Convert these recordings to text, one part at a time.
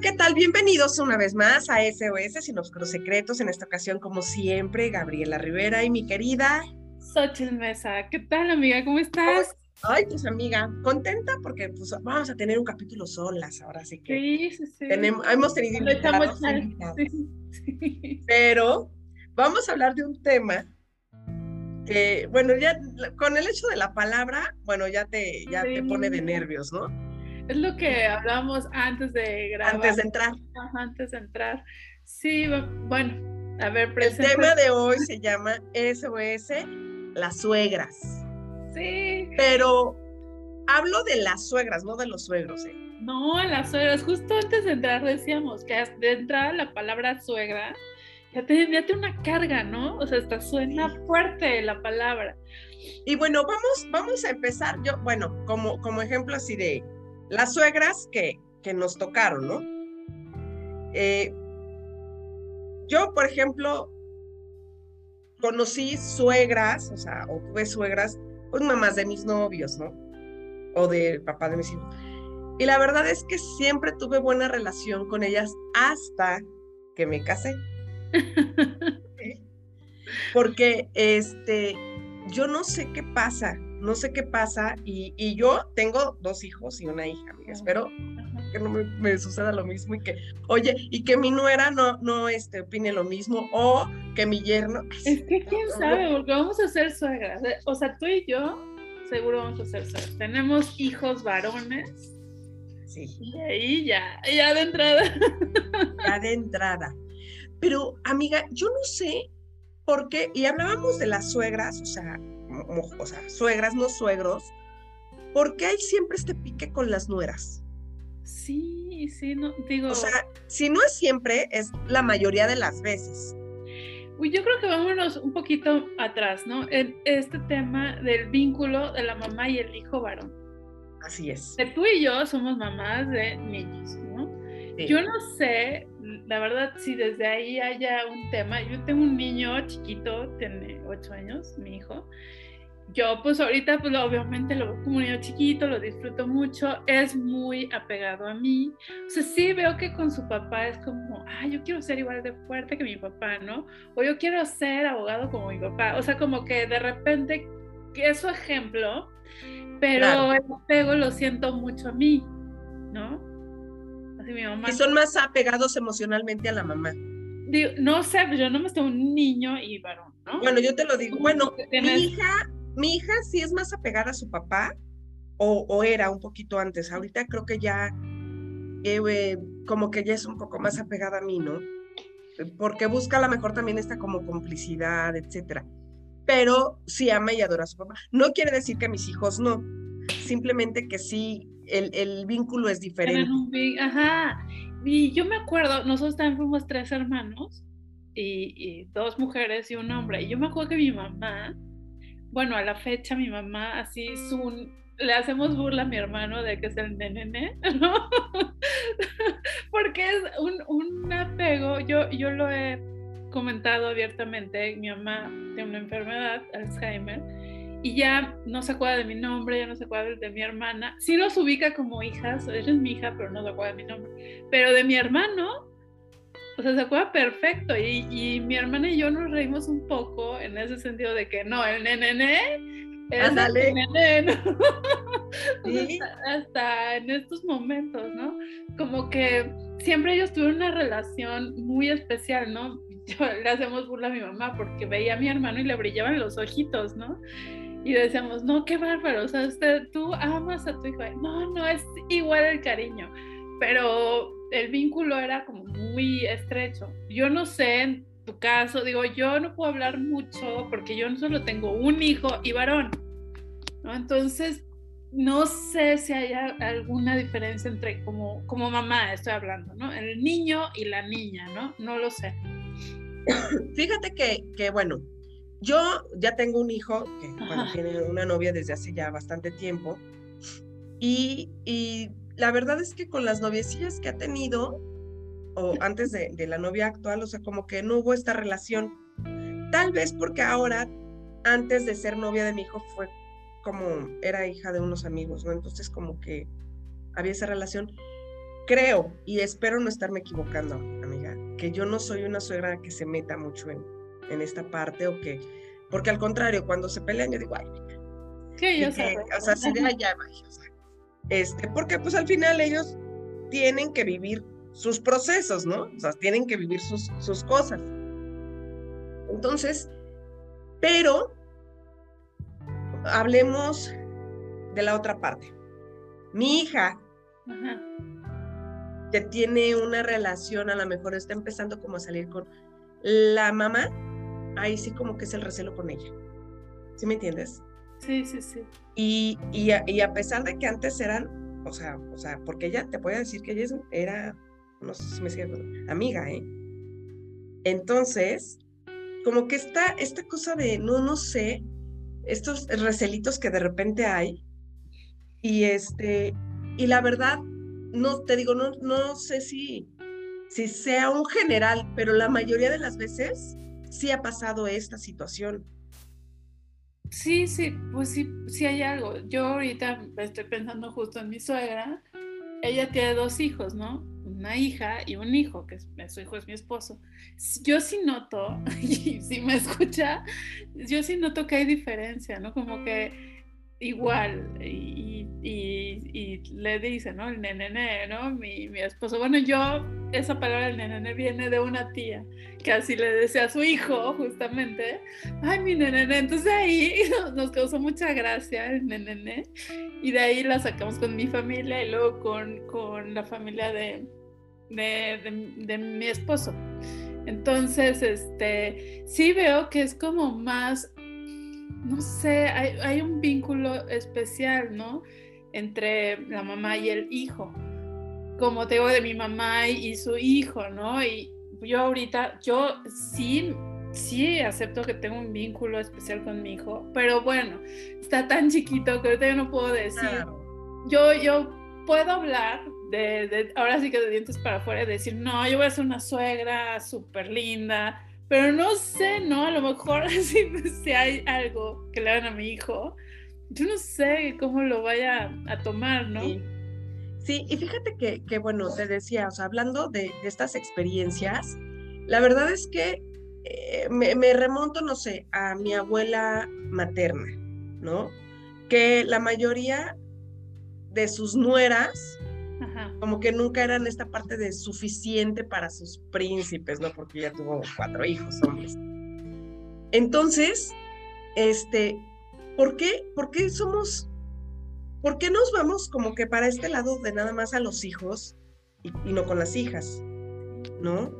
¿qué tal? Bienvenidos una vez más a SOS Sin Oscuros Secretos. En esta ocasión, como siempre, Gabriela Rivera y mi querida Xochitl Mesa. ¿Qué tal, amiga? ¿Cómo estás? Ay, pues amiga, contenta porque pues, vamos a tener un capítulo solas ahora, así que sí, sí, sí. Tenemos, hemos tenido invitados, sí, pero vamos a hablar de un tema que, bueno, ya con el hecho de la palabra, bueno, ya te, ya te pone de nervios, ¿no? Es lo que hablamos antes de grabar. Antes de entrar. antes de entrar. Sí, bueno, a ver, presenta. El tema de hoy se llama SOS, las suegras. Sí. Pero hablo de las suegras, no de los suegros, ¿eh? No, las suegras. Justo antes de entrar decíamos que de entrada la palabra suegra ya tiene, una carga, ¿no? O sea, hasta suena fuerte la palabra. Y bueno, vamos, vamos a empezar. Yo, bueno, como, como ejemplo así de las suegras que, que nos tocaron, ¿no? Eh, yo, por ejemplo, conocí suegras, o sea, o tuve suegras, pues mamás de mis novios, ¿no? O del papá de mis hijos. Y la verdad es que siempre tuve buena relación con ellas hasta que me casé. Porque este, yo no sé qué pasa, no sé qué pasa y, yo tengo dos hijos y una hija, amiga. Espero que no me, suceda lo mismo y que, oye, y que mi nuera no, no este, opine lo mismo o que mi yerno. Es que quién sabe, porque vamos a ser suegras. ¿eh? O sea, tú y yo seguro vamos a ser suegras. Tenemos hijos varones. Sí. Y ahí ya, ya de entrada. Ya de entrada. Pero, amiga, yo no sé por qué, y hablábamos de las suegras, o sea, o sea, suegras, no suegros, ¿por qué hay siempre este pique con las nueras? Sí, sí, no, digo. O sea, si no es siempre, es la mayoría de las veces. Uy, yo creo que vámonos un poquito atrás, ¿no? En este tema del vínculo de la mamá y el hijo varón. Así es. Que tú y yo somos mamás de niños, ¿no? Yo no sé, la verdad, si desde ahí haya un tema. Yo tengo un niño chiquito, tiene ocho años, mi hijo, yo pues ahorita pues obviamente lo veo como un niño chiquito, lo disfruto mucho, es muy apegado a mí. O sea, sí veo que con su papá es como, ah, yo quiero ser igual de fuerte que mi papá, ¿no? O yo quiero ser abogado como mi papá. O sea, como que de repente, que es su ejemplo, pero el apego lo siento mucho a mí, ¿no? Así mi mamá. Y son más apegados emocionalmente a la mamá. no sé, yo no me estoy un niño y varón, ¿no? Bueno, yo te lo digo. Bueno, mi hija mi hija sí es más apegada a su papá, o, era un poquito antes. Ahorita creo que ya, eh, como que ya es un poco más apegada a mí, ¿no? Porque busca a lo mejor también esta como complicidad, etcétera. Pero sí ama y adora a su papá. No quiere decir que mis hijos no, simplemente que sí, el, vínculo es diferente. Ajá. Y yo me acuerdo, nosotros también fuimos tres hermanos y, y, dos mujeres y un hombre. Y yo me acuerdo que mi mamá bueno, a la fecha mi mamá así le hacemos burla a mi hermano de que es el nene, ¿no? Porque es un, un, apego, yo, yo lo he comentado abiertamente, mi mamá tiene una enfermedad, Alzheimer, y ya no se acuerda de mi nombre, ya no se acuerda de mi hermana, sí nos ubica como hijas, ella es mi hija, pero no se acuerda de mi nombre, pero de mi hermano o sea, se acuerda perfecto y, mi hermana y yo nos reímos un poco en ese sentido de que no, el nene es el nene, hasta, en estos momentos, ¿no? Como que siempre ellos tuvieron una relación muy especial, ¿no? Yo, le hacemos burla a mi mamá porque veía a mi hermano y le brillaban los ojitos, ¿no? Y decíamos, no, qué bárbaro, o sea, usted, tú amas a tu hijo. No, no, es igual el cariño, pero el vínculo era como muy estrecho. Yo no sé en tu caso, digo, yo no puedo hablar mucho porque yo solo tengo un hijo y varón, ¿no? Entonces, no sé si hay alguna diferencia entre como, como mamá, estoy hablando, ¿no? El niño y la niña, ¿no? No lo sé. Fíjate que, que bueno, yo ya tengo un hijo que tiene una novia desde hace ya bastante tiempo y, y la verdad es que con las noviecillas que ha tenido, o antes de, la novia actual, o sea, como que no hubo esta relación. Tal vez porque ahora, antes de ser novia de mi hijo, fue como, era hija de unos amigos, ¿no? Entonces como que había esa relación. creo y espero no estarme equivocando, amiga, que yo no soy una suegra que se meta mucho en, en esta parte o que, porque al contrario, cuando se pelean yo digo, ay, que, o sea, si de allá, este, porque pues al final ellos tienen que vivir sus procesos, ¿no? O sea, tienen que vivir sus, sus cosas. Entonces, pero hablemos de la otra parte. Mi hija, que tiene una relación, a lo mejor está empezando como a salir con la mamá, ahí sí como que es el recelo con ella. ¿Sí me entiendes? Sí, sí, sí. Y, y, a, pesar de que antes eran, o sea, o sea, porque ella te puede decir que ella era, no sé si me sigue, amiga, ¿eh? Entonces, como que está esta cosa de, no, no sé, estos recelitos que de repente hay, y este, y la verdad, no te digo, no, no sé si, si sea un general, pero la mayoría de las veces sí ha pasado esta situación. Sí, sí, pues sí, sí hay algo. Yo ahorita estoy pensando justo en mi suegra. Ella tiene dos hijos, ¿no? Una hija y un hijo, que su hijo es mi esposo. Yo sí noto, y si me escucha, yo sí noto que hay diferencia, ¿no? Como que igual y, le dice, ¿no? El nenene, ¿no? Mi, mi, esposo. Bueno, yo, esa palabra el nenene viene de una tía que así le decía a su hijo, justamente, ay, mi nenene. Entonces ahí nos causó mucha gracia el nenene y de ahí la sacamos con mi familia y luego con, con la familia de, de, de mi esposo. Entonces, este, sí veo que es como más no sé, hay, un vínculo especial, ¿no? Entre la mamá y el hijo. Como te digo de mi mamá y su hijo, ¿no? Y yo ahorita, yo sí, sí acepto que tengo un vínculo especial con mi hijo, pero bueno, está tan chiquito que ahorita yo no puedo decir. Yo, yo puedo hablar de, de, ahora sí que de dientes para afuera, decir, no, yo voy a ser una suegra súper linda, pero no sé, ¿no? A lo mejor si, hay algo que le hagan a mi hijo, yo no sé cómo lo vaya a tomar, ¿no? Sí, y fíjate que, que, bueno, te decía, o sea, hablando de, estas experiencias, la verdad es que eh, me, me, remonto, no sé, a mi abuela materna, ¿no? Que la mayoría de sus nueras como que nunca eran esta parte de suficiente para sus príncipes, ¿no? Porque ya tuvo cuatro hijos hombres. Entonces, este, ¿por qué, por qué somos, por qué nos vamos como que para este lado de nada más a los hijos y, no con las hijas, ¿no?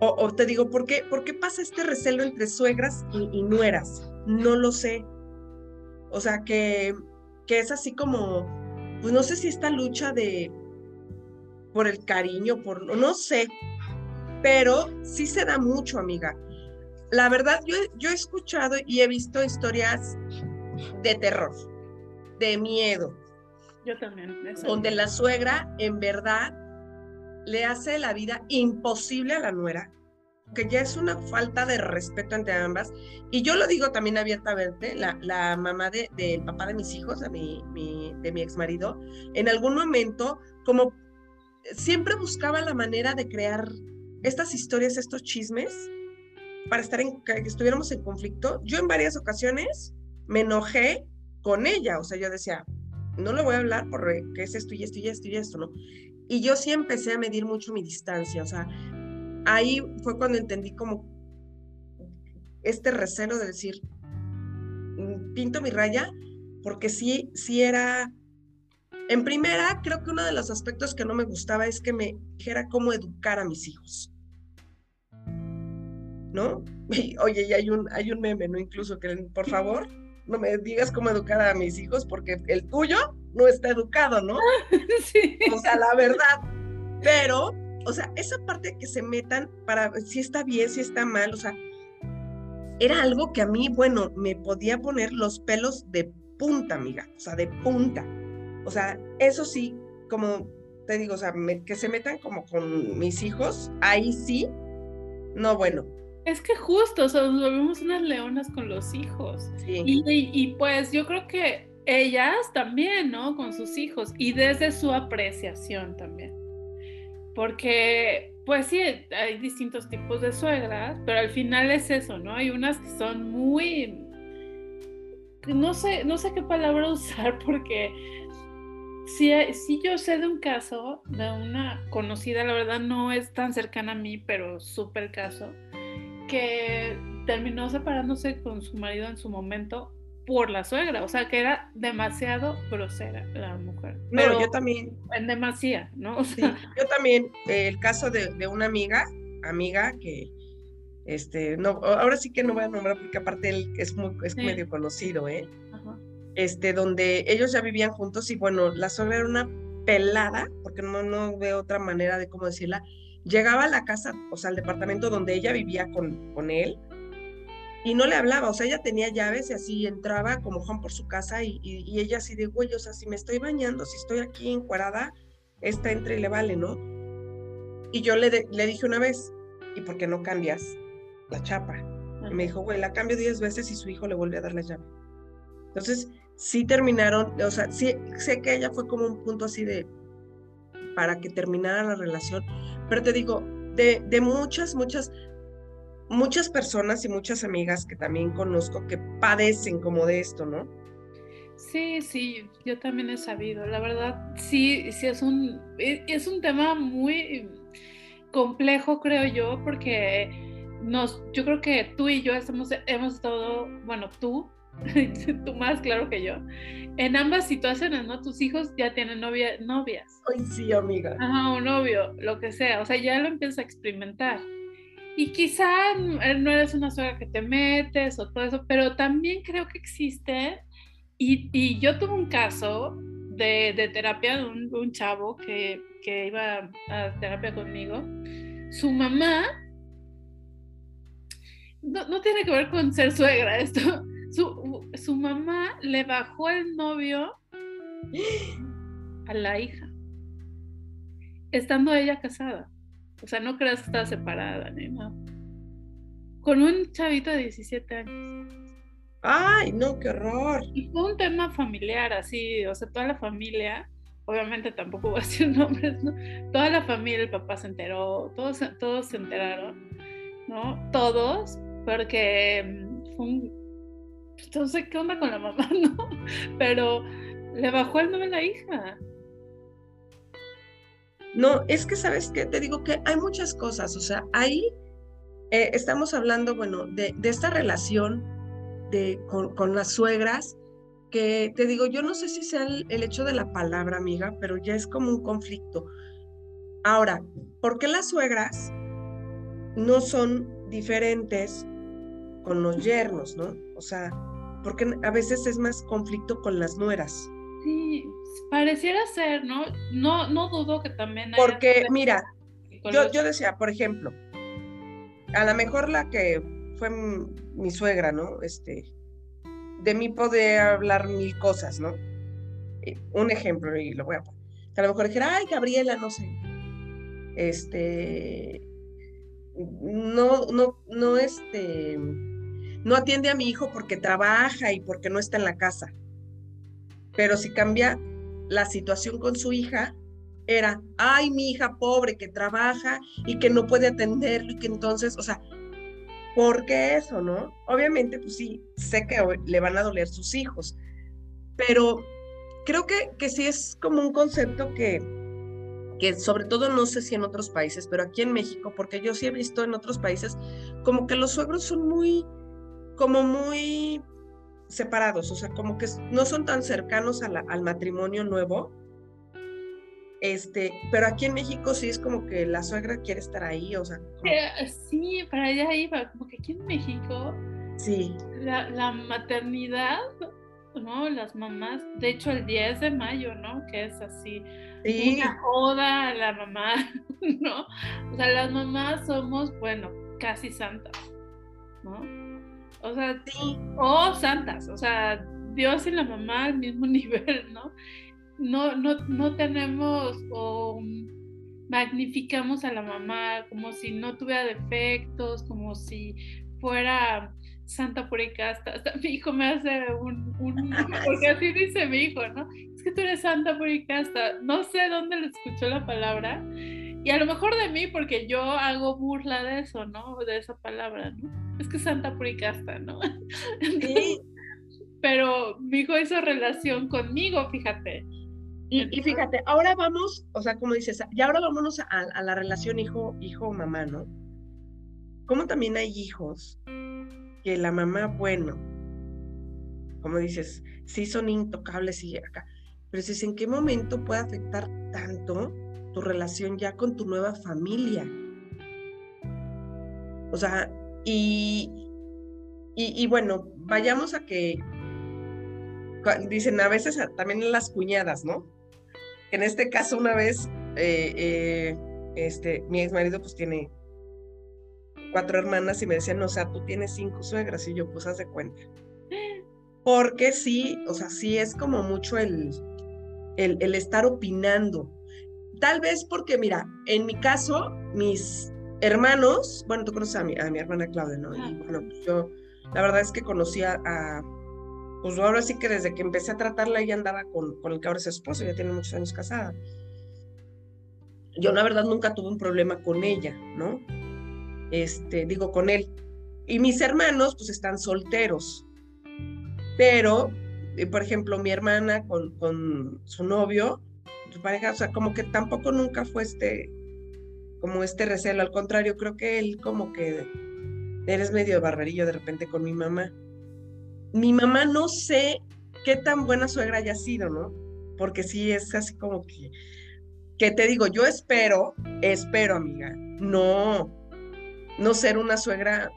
O, te digo, ¿por qué, ¿por qué pasa este recelo entre suegras y, nueras? No lo sé. O sea, que, que es así como, pues no sé si esta lucha de, por el cariño, por no sé, pero sí se da mucho, amiga. La verdad, yo, yo he escuchado y he visto historias de terror, de miedo. Yo también. Donde la suegra, en verdad, le hace la vida imposible a la nuera, que ya es una falta de respeto entre ambas. Y yo lo digo también abiertamente, la, la mamá del de, papá de mis hijos, de mi, mi, de mi ex marido, en algún momento, como siempre buscaba la manera de crear estas historias, estos chismes, para estar en, que estuviéramos en conflicto. Yo en varias ocasiones me enojé con ella, o sea, yo decía, no le voy a hablar porque es esto y esto y esto y esto, ¿no? Y yo sí empecé a medir mucho mi distancia, o sea, ahí fue cuando entendí como este recelo de decir, mm, pinto mi raya, porque sí, sí era en primera, creo que uno de los aspectos que no me gustaba es que me dijera cómo educar a mis hijos. ¿No? oye, y hay un, hay un meme, ¿no? Incluso que, por favor, no me digas cómo educar a mis hijos porque el tuyo no está educado, ¿no? Sí. O sea, la verdad. Pero, o sea, esa parte que se metan para si está bien, si está mal, o sea, era algo que a mí, bueno, me podía poner los pelos de punta, amiga, o sea, de punta. O sea, eso sí, como te digo, o sea, que se metan como con mis hijos, ahí sí, no, bueno. Es que justo, o sea, nos volvemos unas leonas con los hijos. Sí. Y, pues yo creo que ellas también, ¿no? Con sus hijos y desde su apreciación también. porque pues sí, hay distintos tipos de suegras, pero al final es eso, ¿no? Hay unas que son muy, no sé, no sé qué palabra usar porque si, si yo sé de un caso de una conocida, la verdad no es tan cercana a mí, pero súper caso, que terminó separándose con su marido en su momento por la suegra, o sea que era demasiado grosera la mujer. Pero yo también. En demasía, ¿no? yo también, el caso de, de, una amiga, amiga que, este, no, ahora sí que no voy a nombrar porque aparte él es, muy, es medio conocido, ¿eh? Este, donde ellos ya vivían juntos y bueno, la suegra era una pelada, porque no, no veo otra manera de cómo decirla, llegaba a la casa, o sea, al departamento donde ella vivía con, con él, y no le hablaba, o sea, ella tenía llaves y así entraba como Juan por su casa y, ella así de, güey, o sea, si me estoy bañando, si estoy aquí encuadrada, esta entra y le vale, ¿no? Y yo le, le dije una vez, ¿y por qué no cambias la chapa? Y me dijo, güey, la cambio diez veces y su hijo le vuelve a dar la llave. Entonces, sí terminaron, o sea, sí sé que ella fue como un punto así de, para que terminara la relación, pero te digo, de, de muchas, muchas, muchas personas y muchas amigas que también conozco que padecen como de esto, ¿no? Sí, sí, yo también he sabido. La verdad, sí, sí es un, e, es un tema muy complejo, creo yo, porque nos, yo creo que tú y yo hemos, hemos estado, bueno, tú, tú más claro que yo, en ambas situaciones, ¿no? Tus hijos ya tienen novia, novias. Ay, sí, amiga. Ajá, un novio, lo que sea, o sea, ya lo empiezas a experimentar. Y quizá no eres una suegra que te metes o todo eso, pero también creo que existe, y, y yo tuve un caso de, de terapia de un, un chavo que, que, iba a terapia conmigo. Su mamá, no, no, tiene que ver con ser suegra esto, su, su mamá le bajó el novio a la hija, estando ella casada. O sea, no creas que estaba separada ni nada. Con un chavito de 17 años. Ay, no, qué horror. Y fue un tema familiar, así, o sea, toda la familia, obviamente tampoco voy a decir nombres, ¿no? Toda la familia, el papá se enteró, todos, todos se enteraron, ¿no? Todos, porque mm, fue un... Sé qué onda con la mamá, ¿no? Pero le bajó el nombre a la hija. No, es que sabes que te digo que hay muchas cosas, o sea, ahí eh, estamos hablando, bueno, de, esta relación de, con, las suegras, que te digo, yo no sé si sea el, hecho de la palabra, amiga, pero ya es como un conflicto. Ahora, ¿por qué las suegras no son diferentes con los yernos, no? O sea, porque a veces es más conflicto con las nueras. Sí, pareciera ser, ¿no? No, no dudo que también. Porque, mira, yo, yo decía, por ejemplo, a lo mejor la que fue mi suegra, ¿no? Este, de mí puede hablar mil cosas, ¿no? Un ejemplo, y lo voy a poner. A lo mejor dijera, ay, Gabriela, no sé. Este, no, no, no, este, no atiende a mi hijo porque trabaja y porque no está en la casa. Pero si cambia la situación con su hija, era, ay, mi hija pobre que trabaja y que no puede atenderlo y que entonces, o sea, ¿por qué eso, no? Obviamente, pues sí, sé que le van a doler sus hijos, pero creo que, que sí es como un concepto que, que sobre todo no sé si en otros países, pero aquí en México, porque yo sí he visto en otros países, como que los suegros son muy, como muy separados, o sea, como que no son tan cercanos al matrimonio nuevo. Este, pero aquí en México sí es como que la suegra quiere estar ahí, o sea. Eh, sí, para allá iba, como que aquí en México. Sí. La, la, maternidad, ¿no? Las mamás, de hecho el 10 de mayo, ¿no? Que es así. Sí. Una joda a la mamá, ¿no? O sea, las mamás somos, bueno, casi santas, ¿no? O sea, sí. o santas, o sea, Dios y la mamá al mismo nivel, ¿no? No, no, no tenemos o magnificamos a la mamá como si no tuviera defectos, como si fuera santa pura y casta. Hasta mi hijo me hace un, un, porque así dice mi hijo, ¿no? Es que tú eres santa pura y casta. No sé dónde le escuchó la palabra Y a lo mejor de mí, porque yo hago burla de eso, ¿no? De esa palabra, ¿no? Es que Santa Puricasta, ¿no? Sí. Pero mi hijo hizo relación conmigo, fíjate. Y, fíjate, ahora vamos, o sea, como dices, y ahora vámonos a, la relación hijo, hijo-mamá, ¿no? Como también hay hijos que la mamá, bueno, como dices, sí son intocables y acá, pero si en qué momento puede afectar tanto tu relación ya con tu nueva familia. O sea, y, y, bueno, vayamos a que dicen a veces también las cuñadas, ¿no? En este caso, una vez, eh, eh, este, mi ex marido pues tiene cuatro hermanas y me decían, o sea, tú tienes cinco suegras y yo pues haz de cuenta. Porque sí, o sea, sí es como mucho el, el, estar opinando. Tal vez porque, mira, en mi caso, mis hermanos, bueno, tú conoces a mi, a mi hermana Claudia, ¿no? Y bueno, pues yo, la verdad es que conocía a, pues ahora sí que desde que empecé a tratarla, ella andaba con, con el que ahora es su esposo, ya tiene muchos años casada. Yo, la verdad, nunca tuve un problema con ella, ¿no? Este, digo, con él. Y mis hermanos, pues están solteros. Pero por ejemplo, mi hermana con, con su novio, su pareja, o sea, como que tampoco nunca fue este, como este recelo, al contrario, creo que él como que eres medio barberillo de repente con mi mamá. Mi mamá no sé qué tan buena suegra haya sido, ¿no? Porque sí es así como que, que te digo, yo espero, espero, amiga, no, no ser una suegra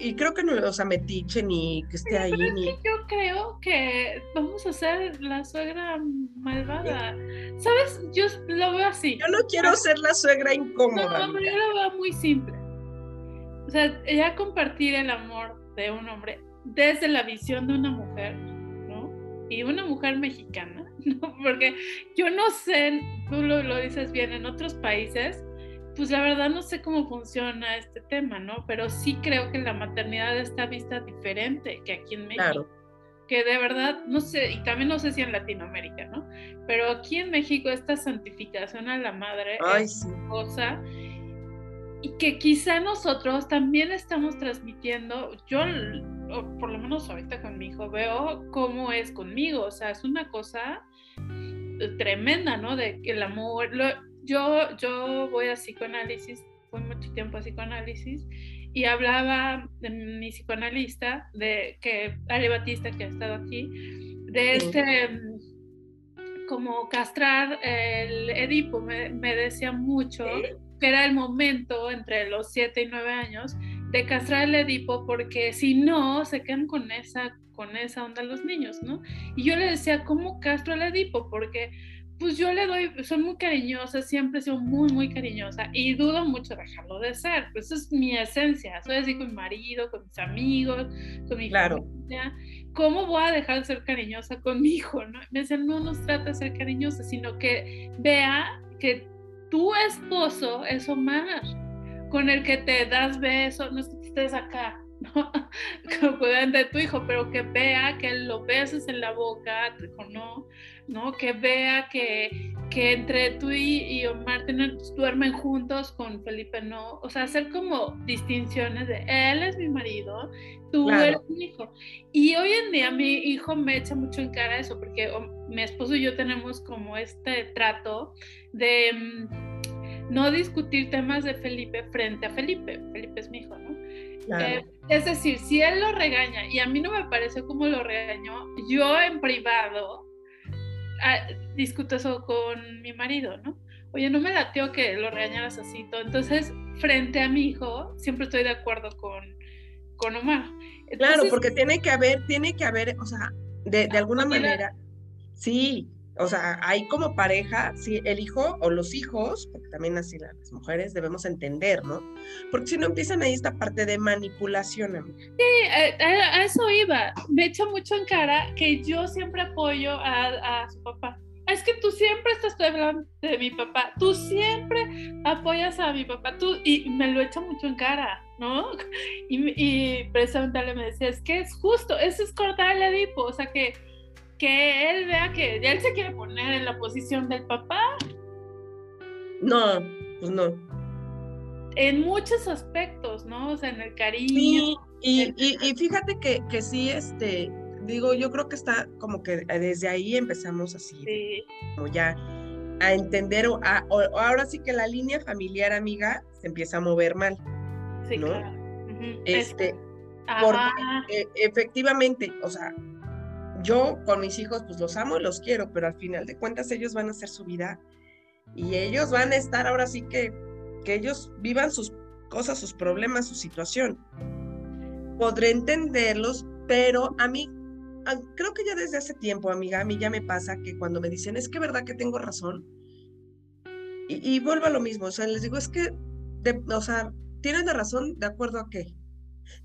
y creo que no, o sea, metiche ni que esté ahí. Ni... yo creo que vamos a ser la suegra malvada. ¿Sabes? Yo lo veo así. Yo no quiero ser la suegra incómoda. No, yo lo veo muy simple. O sea, ya compartir el amor de un hombre desde la visión de una mujer, ¿no? Y una mujer mexicana, ¿no? Porque yo no sé, tú lo, lo dices bien, en otros países pues la verdad no sé cómo funciona este tema, ¿no? Pero sí creo que la maternidad está vista diferente que aquí en México. Claro. Que de verdad, no sé, y también no sé si en Latinoamérica, ¿no? Pero aquí en México esta santificación a la madre es una cosa y que quizá nosotros también estamos transmitiendo, yo por lo menos ahorita con mi hijo veo cómo es conmigo, o sea, es una cosa tremenda, ¿no? De que el amor, yo, yo voy a psicoanálisis, fui mucho tiempo a psicoanálisis y hablaba de mi psicoanalista, de que Ale Batista, que ha estado aquí, de este como castrar el Edipo, me, decía mucho que era el momento entre los 7 y 9 años de castrar el Edipo porque si no se quedan con esa con esa onda los niños, ¿no? Y yo le decía, ¿cómo castro el Edipo? Porque pues yo le doy, soy muy cariñosa, siempre he sido muy, muy cariñosa y dudo mucho dejarlo de ser. Pues es mi esencia. Soy así con mi marido, con mis amigos, con mi claro. familia. ¿Cómo voy a dejar de ser cariñosa con mi hijo? ¿no? Me dicen, no nos trata de ser cariñosa, sino que vea que tu esposo es Omar, con el que te das besos, no es que estés acá, ¿no? Como de tu hijo, pero que vea que lo beses en la boca, te dijo no ¿no? Que vea que, que entre tú y, Omar duermen juntos, con Felipe no. O sea, hacer como distinciones de él es mi marido, tú eres mi hijo. Y hoy en día mi hijo me echa mucho en cara eso, porque mi esposo y yo tenemos como este trato de mm, no discutir temas de Felipe frente a Felipe. Felipe es mi hijo, ¿no? Eh, es decir, si él lo regaña y a mí no me parece como lo regañó, yo en privado Ah, discuto eso con mi marido, ¿no? Oye, no me lateo que lo regañaras así todo. Entonces, frente a mi hijo, siempre estoy de acuerdo con, con Omar. claro, porque tiene que haber, tiene que haber, o sea, de, de alguna manera, sí, o sea, hay como pareja, sí, el hijo o los hijos, porque también así las mujeres debemos entender, ¿no? Porque si no empiezan ahí esta parte de manipulación, amiga. Sí, a, eso iba. Me echa mucho en cara que yo siempre apoyo a, a su papá. Es que tú siempre estás hablando de mi papá, tú siempre apoyas a mi papá, tú, y me lo echa mucho en cara, ¿no? Y, y precisamente me decía, es que es justo, eso es cortar el edipo, o sea que que él vea que él se quiere poner en la posición del papá. No, pues no. En muchos aspectos, ¿no? O sea, en el cariño. Sí, y, y, fíjate que, que sí, este, digo, yo creo que está como que desde ahí empezamos así, sí. como ya a entender, o, ahora sí que la línea familiar, amiga, se empieza a mover mal. Sí, ¿no? claro. Este, porque e, efectivamente, o sea, yo con mis hijos pues los amo y los quiero, pero al final de cuentas ellos van a hacer su vida y ellos van a estar ahora sí que, que ellos vivan sus cosas, sus problemas, su situación. Podré entenderlos, pero a mí, creo que ya desde hace tiempo, amiga, a mí ya me pasa que cuando me dicen, es que verdad que tengo razón, y, vuelvo a lo mismo, o sea, les digo, es que, o sea, tienes la razón de acuerdo a qué,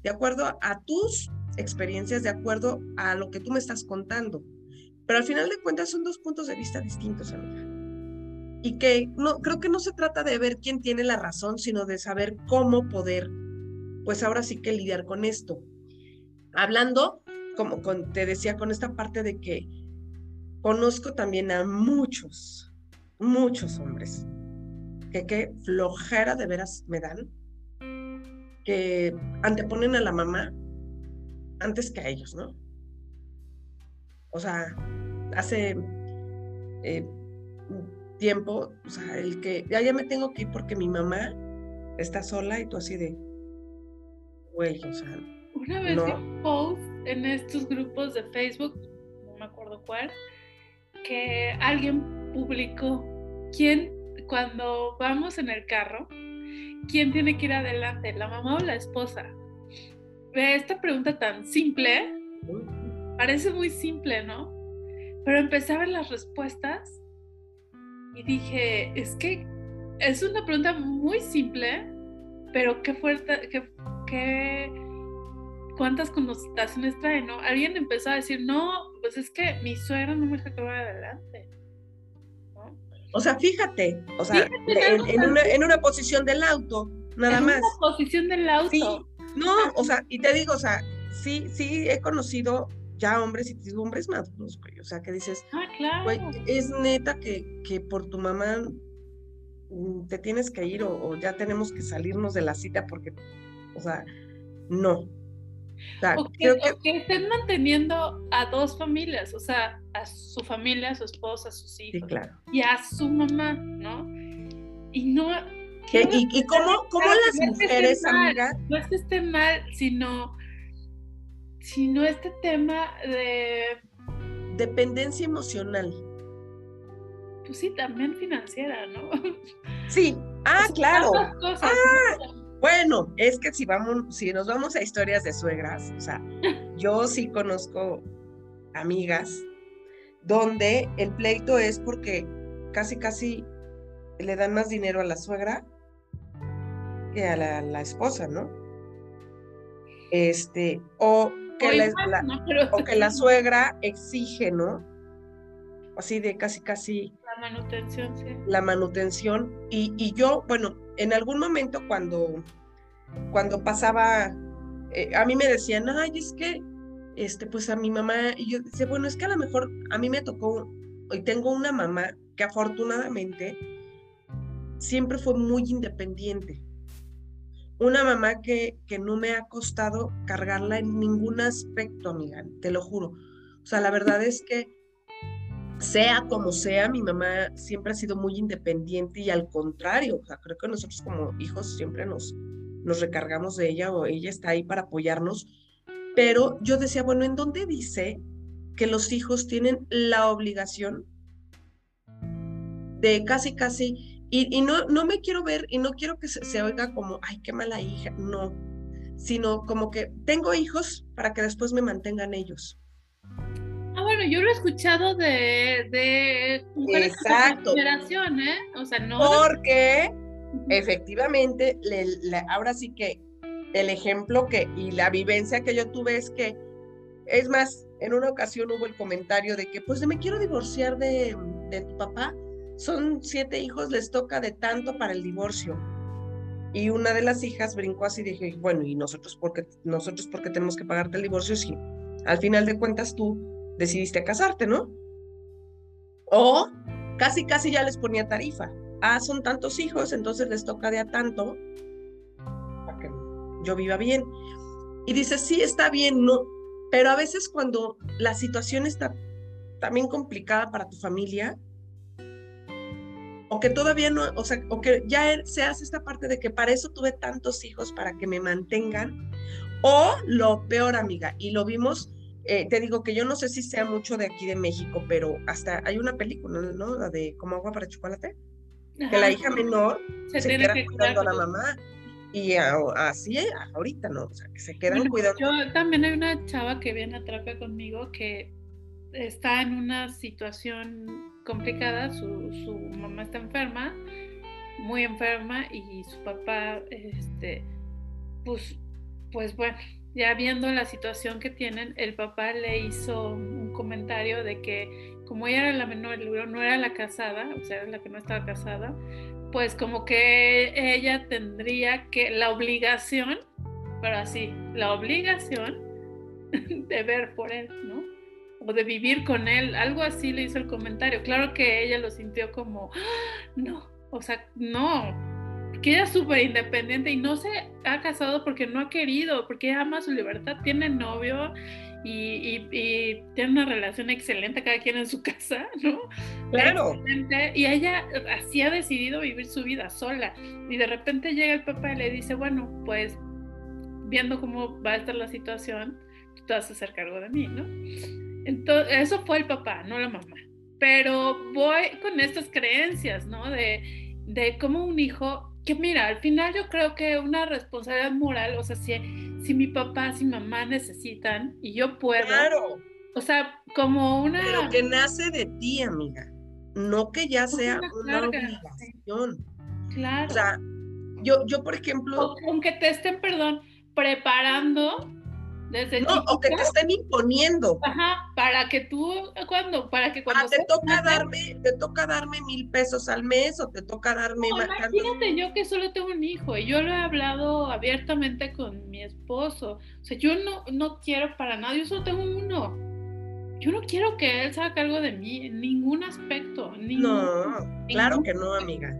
de acuerdo a tus experiencias, de acuerdo a lo que tú me estás contando. Pero al final de cuentas son dos puntos de vista distintos, amiga. Y que no, creo que no se trata de ver quién tiene la razón, sino de saber cómo poder, pues ahora sí que lidiar con esto. Hablando, como te decía, con esta parte de que conozco también a muchos, muchos hombres, que qué flojera de veras me dan, que anteponen a la mamá antes que a ellos, ¿no? O sea, hace eh, tiempo, o sea, el que ya, ya me tengo que ir porque mi mamá está sola y tú así de, güey, o sea. Una vez vi un post en estos grupos de Facebook, no me acuerdo cuál, que alguien publicó quién, cuando vamos en el carro, quién tiene que ir adelante, la mamá o la esposa esta pregunta tan simple, parece muy simple, ¿no? Pero empecé a ver las respuestas y dije, es que es una pregunta muy simple, pero qué fuerte, qué, cuántas connotaciones trae, ¿no? Alguien empezó a decir, no, pues es que mi suegra no me vaya adelante. O sea, fíjate, o sea, en, una, en, una, posición del auto, nada más. En una posición del auto. No, o sea, y te digo, o sea, sí, sí he conocido ya hombres y digo hombres maduros, güey. O sea, que dices, ah, claro. güey, es neta que, que por tu mamá mm, te tienes que ir o, ya tenemos que salirnos de la cita porque, o sea, no. O, sea, creo que... estén manteniendo a dos familias, o sea, a su familia, a su esposa, a sus hijos. Sí, claro. Y a su mamá, ¿no? Y no, ¿Y, cómo, cómo las mujeres, amiga? No es que esté mal, sino, sino este tema de... Dependencia emocional. Pues sí, también financiera, ¿no? Sí, ah, claro. ah, bueno, es que si vamos, si nos vamos a historias de suegras, o sea, yo sí conozco amigas donde el pleito es porque casi casi le dan más dinero a la suegra que a la, esposa, ¿no? Este, o que, la, o que la suegra exige, ¿no? Así de casi, casi. La manutención, sí. La manutención. Y, y yo, bueno, en algún momento cuando, cuando pasaba, eh, a mí me decían, ay, es que, este, pues a mi mamá, y yo decía, bueno, es que a lo mejor a mí me tocó, y tengo una mamá que afortunadamente siempre fue muy independiente una mamá que, que no me ha costado cargarla en ningún aspecto, amiga, te lo juro. O sea, la verdad es que sea como sea, mi mamá siempre ha sido muy independiente y al contrario, o sea, creo que nosotros como hijos siempre nos, nos recargamos de ella o ella está ahí para apoyarnos. Pero yo decía, bueno, ¿en dónde dice que los hijos tienen la obligación de casi, casi y, no, no me quiero ver y no quiero que se, oiga como, ay, qué mala hija, no, sino como que tengo hijos para que después me mantengan ellos. Ah, bueno, yo lo he escuchado de, de Exacto. generación, ¿eh? O sea, no. Porque efectivamente, ahora sí que el ejemplo que y la vivencia que yo tuve es que, es más, en una ocasión hubo el comentario de que, pues me quiero divorciar de, de tu papá son siete hijos, les toca de tanto para el divorcio. Y una de las hijas brincó así y dije, bueno, ¿y nosotros por qué, nosotros por qué tenemos que pagarte el divorcio si al final de cuentas tú decidiste casarte, ¿no? O casi, casi ya les ponía tarifa. ah, son tantos hijos, entonces les toca de a tanto para que yo viva bien. Y dice, sí, está bien, no, pero a veces cuando la situación está también complicada para tu familia, o que todavía no, o sea, o que ya se hace esta parte de que para eso tuve tantos hijos, para que me mantengan, o lo peor, amiga, y lo vimos, eh, te digo que yo no sé si sea mucho de aquí de México, pero hasta hay una película, ¿no? La de Como agua para chocolate, que la hija menor se, queda cuidando a la mamá. Y así ahorita, ¿no? O sea, que se quedan cuidando. Yo también hay una chava que viene a terapia conmigo que está en una situación complicada, su, mamá está enferma, muy enferma, y su papá, este, pues, pues bueno, ya viendo la situación que tienen, el papá le hizo un comentario de que como ella era la menor, no era la casada, o sea, era la que no estaba casada, pues como que ella tendría que, la obligación, pero así, la obligación de ver por él, ¿no? O de vivir con él, algo así le hizo el comentario. Claro que ella lo sintió como, ¡Ah! no, o sea, no, que ella es súper independiente y no se ha casado porque no ha querido, porque ama su libertad, tiene novio y, tiene una relación excelente cada quien en su casa, ¿no? Claro. Y ella así ha decidido vivir su vida sola. Y de repente llega el papá y le dice, bueno, pues viendo cómo va a estar la situación, tú te vas a hacer cargo de mí, ¿no? Entonces, eso fue el papá, no la mamá. Pero voy con estas creencias, ¿no? De, de cómo un hijo, que mira, al final yo creo que una responsabilidad moral, o sea, si, si mi papá, si mamá necesitan y yo puedo. Claro. O sea, como una. Pero que nace de ti, amiga. No que ya sea una, obligación. Claro. O sea, yo, yo, por ejemplo. aunque te estén, perdón, preparando no, o que te estén imponiendo. Ajá, para que tú, cuando, para que ah, cuando... te toca darme, te toca darme mil pesos al mes o te toca darme... No, imagínate yo que solo tengo un hijo y yo lo he hablado abiertamente con mi esposo. O sea, yo no, no quiero para nada, yo solo tengo uno. Yo no quiero que él haga cargo de mí en ningún aspecto. no, claro que no, amiga.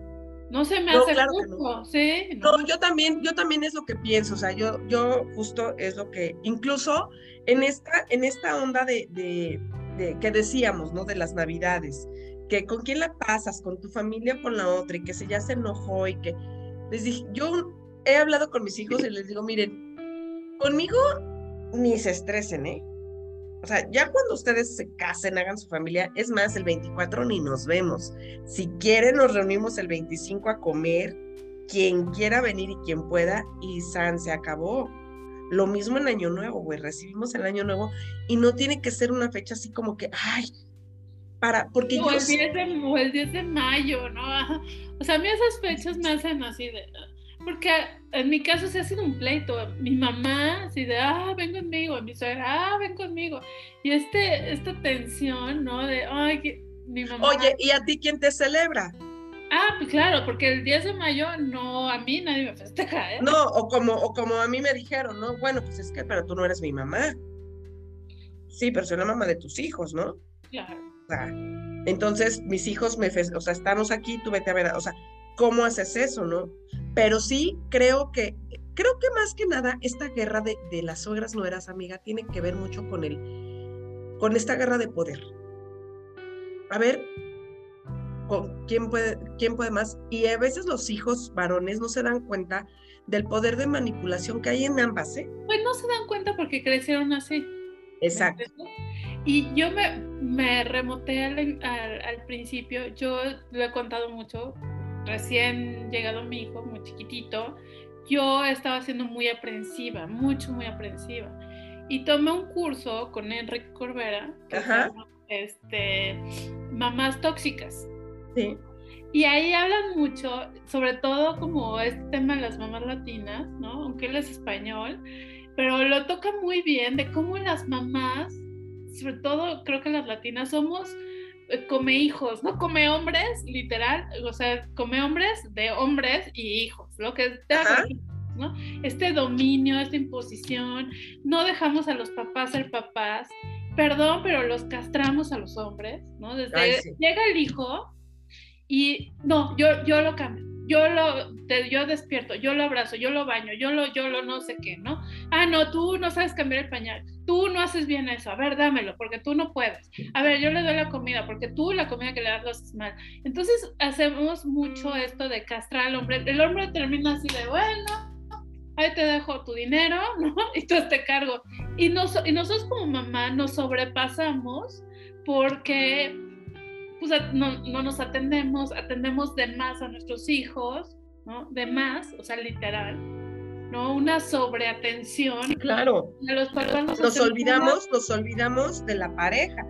No se me hace claro no. ¿sí? No. yo también, yo también es lo que pienso, o sea, yo, yo justo es lo que, incluso en esta, en esta onda de, de, de, que decíamos, ¿no? De las navidades, que con quién la pasas, con tu familia o con la otra, y que se ya se enojó y que les dije, yo he hablado con mis hijos y les digo, miren, conmigo ni se estresen, ¿eh? O sea, ya cuando ustedes se casen, hagan su familia, es más, el 24 ni nos vemos. Si quieren, nos reunimos el 25 a comer, quien quiera venir y quien pueda, y San se acabó. Lo mismo en Año Nuevo, güey, recibimos el Año Nuevo y no tiene que ser una fecha así como que, ay, para, porque yo... El 10 de, el 10 de mayo, ¿no? O sea, a mí esas fechas me hacen así de porque en mi caso se ha sido un pleito. Mi mamá, así de, ah, ven conmigo. Mi suegra, ah, ven conmigo. Y este, esta tensión, ¿no? De, ay, mi mamá. Oye, ¿y a ti quién te celebra? Ah, pues claro, porque el 10 de mayo no, a mí nadie me festeja, ¿eh? No, o como, o como a mí me dijeron, ¿no? Bueno, pues es que, pero tú no eres mi mamá. Sí, pero soy la mamá de tus hijos, ¿no? Claro. O sea, entonces mis hijos me, o sea, estamos aquí, tú vete a ver, o sea, ¿cómo haces eso, no? Pero sí creo que, creo que más que nada esta guerra de, de las suegras nueras, amiga, tiene que ver mucho con el, con esta guerra de poder. A ver, quién puede, quién puede más. Y a veces los hijos varones no se dan cuenta del poder de manipulación que hay en ambas, ¿eh? Pues no se dan cuenta porque crecieron así. Exacto. Y yo me, me remoté al, al, principio, yo lo he contado mucho, recién llegado mi hijo, muy chiquitito, yo estaba siendo muy aprensiva, mucho, muy aprensiva. Y tomé un curso con Enrique Corbera, que se llama este, Mamás Tóxicas. Sí. Y ahí hablan mucho, sobre todo como este tema de las mamás latinas, ¿no? Aunque él es español, pero lo toca muy bien de cómo las mamás, sobre todo creo que las latinas, somos come hijos, no come hombres, literal, o sea, come hombres de hombres y hijos, lo que ¿no? Este dominio, esta imposición, no dejamos a los papás ser papás, perdón, pero los castramos a los hombres, ¿no? Desde llega el hijo Y no, yo, yo lo cambio. Yo lo, te, yo despierto, yo lo abrazo, yo lo baño, yo lo, yo lo no sé qué, ¿no? Ah, no, tú no sabes cambiar el pañal, tú no haces bien eso, a ver, dámelo, porque tú no puedes. A ver, yo le doy la comida, porque tú la comida que le das lo haces mal. Entonces hacemos mucho esto de castrar al hombre. El hombre termina así de, bueno, ahí te dejo tu dinero, ¿no? Y tú te cargo. Y, nos, y nosotros como mamá nos sobrepasamos porque pues no, no, nos atendemos, atendemos de más a nuestros hijos, ¿no? De más, o sea, literal, ¿no? Una sobreatención. claro. los nos, olvidamos, nos olvidamos de la pareja.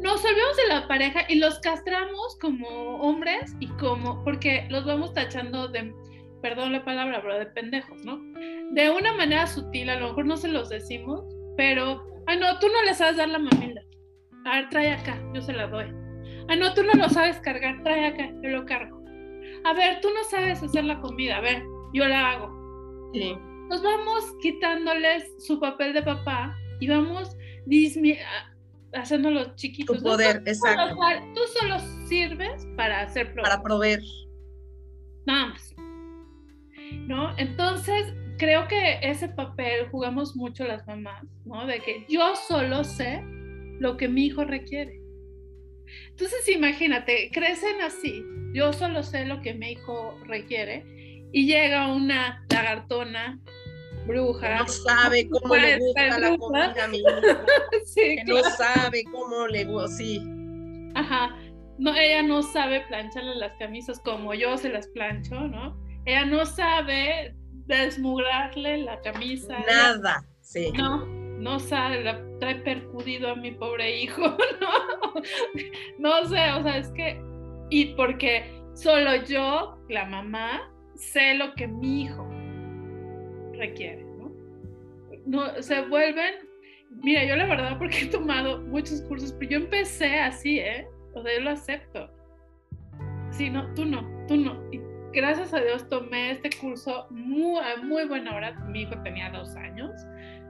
Nos olvidamos de la pareja y los castramos como hombres y como, porque los vamos tachando de, perdón la palabra, pero de pendejos, ¿no? De una manera sutil, a lo mejor no se los decimos, pero, ay no, tú no le sabes dar la mamila. A ver, trae acá, yo se la doy Ah, no, tú no lo sabes cargar, trae acá, yo lo cargo. A ver, tú no sabes hacer la comida, a ver, yo la hago. Sí. Nos vamos quitándoles su papel de papá y vamos haciéndolos chiquitos. Tu poder, exacto. tú solo sirves para hacer Para proveer. Nada más. ¿No? Entonces, creo que ese papel jugamos mucho las mamás, ¿no? De que yo solo sé lo que mi hijo requiere. Entonces imagínate, crecen así, yo solo sé lo que mi hijo requiere y llega una lagartona bruja. Que no sabe cómo le gusta la comida a mi hijo. sí, que no sabe cómo le gusta, sí. Ajá. No, ella no sabe plancharle las camisas como yo se las plancho, ¿no? Ella no sabe desmugrarle la camisa. Nada, sí. No, no sabe, la trae percudido a mi pobre hijo, ¿no? No sé, o sea, es que, y porque solo yo, la mamá, sé lo que mi hijo requiere, ¿no? no se vuelven, mira, yo la verdad, porque he tomado muchos cursos, pero yo empecé así, ¿eh? O sea, yo lo acepto. Sí, no, tú no, tú no. Y gracias a Dios tomé este curso muy, muy buena hora. Mi hijo tenía dos años,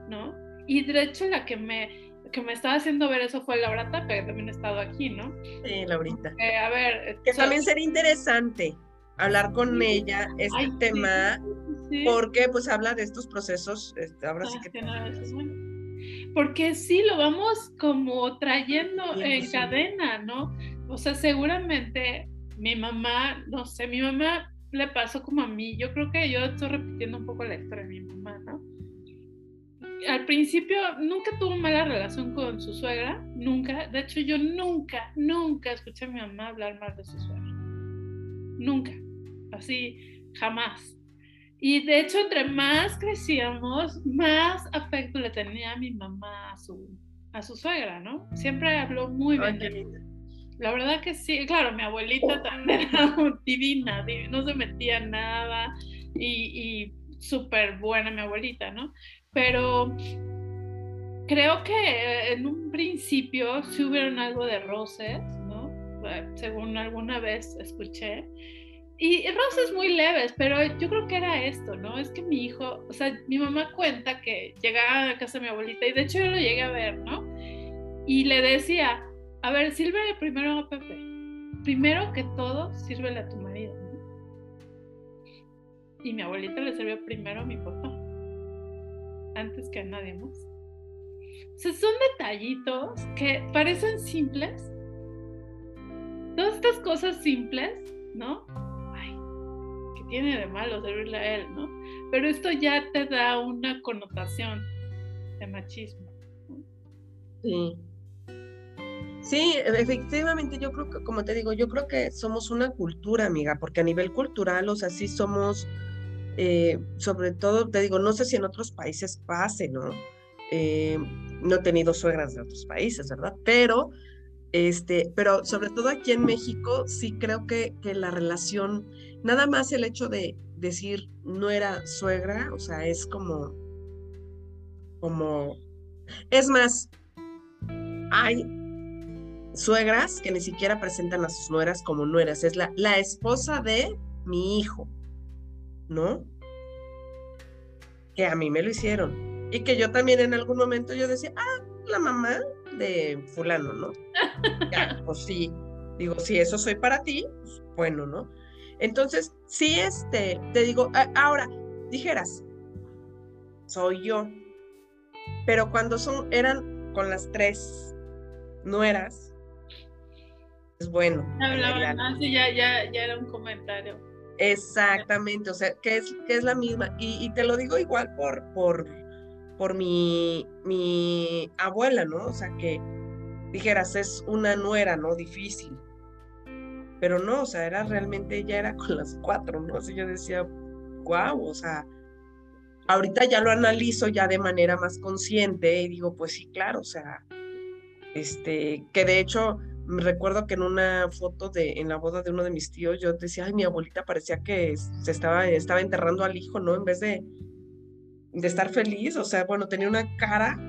¿no? Y de hecho la que me, que me estaba haciendo ver eso fue Laura Tapia, que también ha estado aquí, ¿no? Sí, Laurita. Eh, a ver. Que también sería interesante hablar con ella este tema, porque pues habla de estos procesos, este, ahora sí que... Porque sí, lo vamos como trayendo en cadena, ¿no? O sea, seguramente mi mamá, no sé, mi mamá le pasó como a mí, yo creo que yo estoy repitiendo un poco la historia de mi mamá, ¿no? Al principio nunca tuvo mala relación con su suegra, nunca. De hecho, yo nunca, nunca escuché a mi mamá hablar mal de su suegra. Nunca. Así, jamás. Y de hecho, entre más crecíamos, más afecto le tenía a mi mamá a su, a su suegra, ¿no? Siempre habló muy bien de mí. La verdad que sí, claro, mi abuelita también era divina, no se metía nada y, y súper buena mi abuelita, ¿no? Pero creo que en un principio sí hubieron algo de roces, ¿no? Según alguna vez escuché. Y roces muy leves, pero yo creo que era esto, ¿no? Es que mi hijo, o sea, mi mamá cuenta que llegaba a casa de mi abuelita y de hecho yo lo llegué a ver, ¿no? Y le decía, a ver, sírvele primero a Pepe. Primero que todo, sírvele a tu marido. Y mi abuelita le sirvió primero a mi papá antes que a nadie más. O sea, son detallitos que parecen simples. Todas estas cosas simples, ¿no? Ay, que tiene de malo servirle a él, ¿no? Pero esto ya te da una connotación de machismo. Sí. Sí, efectivamente, yo creo que, como te digo, yo creo que somos una cultura, amiga, porque a nivel cultural, o sea, sí somos eh, sobre todo, te digo, no sé si en otros países pase, ¿no? Eh, no he tenido suegras de otros países, ¿verdad? Pero, este, pero sobre todo aquí en México, sí creo que, que la relación, nada más el hecho de decir no era suegra, o sea, es como, como, es más, hay suegras que ni siquiera presentan a sus nueras como nueras, es la, la esposa de mi hijo. ¿No? Que a mí me lo hicieron. Y que yo también en algún momento yo decía, ah, la mamá de fulano, ¿no? Ya, pues sí, Digo, si eso soy para ti, pues, bueno, ¿no? Entonces, sí, este, te digo, ahora, dijeras, soy yo, pero cuando son, eran con las tres nueras, es bueno. ya, ya, ya era un comentario. Exactamente, o sea, que es, que es la misma. Y, te lo digo igual por, por, por mi, mi abuela, ¿no? O sea, que dijeras, es una nuera, ¿no? Difícil. Pero no, o sea, era realmente, ella era con las cuatro, ¿no? Así yo decía, wow, o sea, ahorita ya lo analizo ya de manera más consciente y digo, pues sí, claro, o sea, este, que de hecho me recuerdo que en una foto de en la boda de uno de mis tíos yo decía, ay, mi abuelita parecía que se estaba, estaba enterrando al hijo, ¿no? En vez de, de estar feliz, o sea, bueno, tenía una cara.